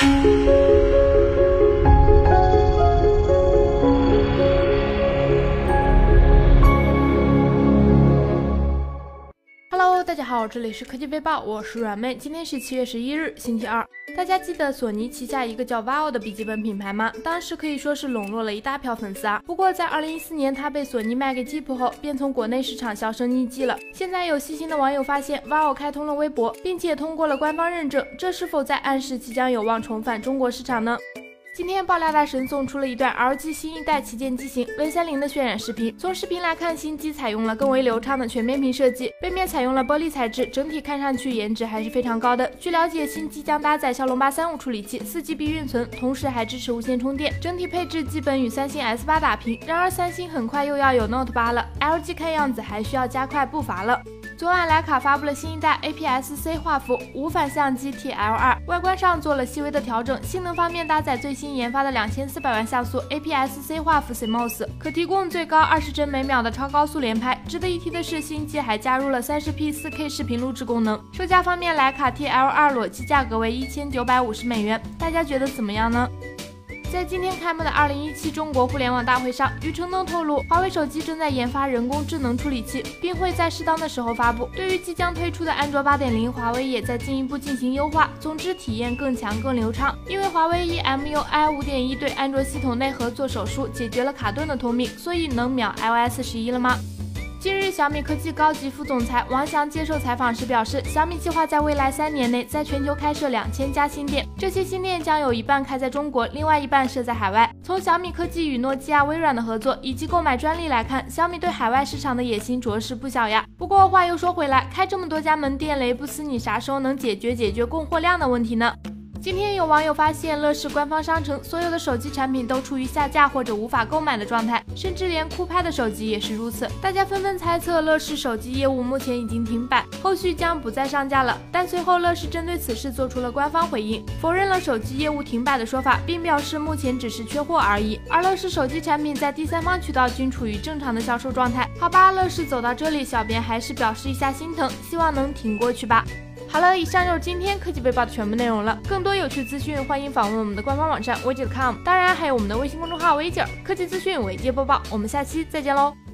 嗯 大家好，这里是科技飞报，我是软妹。今天是七月十一日，星期二。大家记得索尼旗下一个叫 VAIO 的笔记本品牌吗？当时可以说是笼络了一大票粉丝啊。不过在二零一四年，它被索尼卖给吉普后，便从国内市场销声匿迹了。现在有细心的网友发现，VAIO 开通了微博，并且通过了官方认证，这是否在暗示即将有望重返中国市场呢？今天爆料大神送出了一段 LG 新一代旗舰机型 V 三零的渲染视频。从视频来看，新机采用了更为流畅的全面屏设计，背面采用了玻璃材质，整体看上去颜值还是非常高的。据了解，新机将搭载骁龙八三五处理器，四 GB 运存，同时还支持无线充电，整体配置基本与三星 S 八打平。然而，三星很快又要有 Note 八了，LG 看样子还需要加快步伐了。昨晚徕卡发布了新一代 APS-C 画幅无反相机 TL2，外观上做了细微的调整，性能方面搭载最新研发的两千四百万像素 APS-C 画幅 CMOS，可提供最高二十帧每秒的超高速连拍。值得一提的是，新机还加入了三十 P 四 K 视频录制功能。售价方面，徕卡 TL2 裸机价格为一千九百五十美元，大家觉得怎么样呢？在今天开幕的2017中国互联网大会上，余承东透露，华为手机正在研发人工智能处理器，并会在适当的时候发布。对于即将推出的安卓8.0，华为也在进一步进行优化，总之体验更强更流畅。因为华为以 MUI 5.1对安卓系统内核做手术，解决了卡顿的通病，所以能秒 iOS 十一了吗？近日，小米科技高级副总裁王翔接受采访时表示，小米计划在未来三年内在全球开设两千家新店，这些新店将有一半开在中国，另外一半设在海外。从小米科技与诺基亚、微软的合作以及购买专利来看，小米对海外市场的野心着实不小呀。不过话又说回来，开这么多家门店，雷布斯你啥时候能解决解决供货量的问题呢？今天有网友发现，乐视官方商城所有的手机产品都处于下架或者无法购买的状态，甚至连酷派的手机也是如此。大家纷纷猜测，乐视手机业务目前已经停摆，后续将不再上架了。但随后，乐视针对此事做出了官方回应，否认了手机业务停摆的说法，并表示目前只是缺货而已。而乐视手机产品在第三方渠道均处于正常的销售状态。好吧，乐视走到这里，小编还是表示一下心疼，希望能挺过去吧。好了，以上就是今天科技背报的全部内容了。更多有趣资讯，欢迎访问我们的官方网站微姐 .com，当然还有我们的微信公众号微姐科技资讯，微接播报。我们下期再见喽。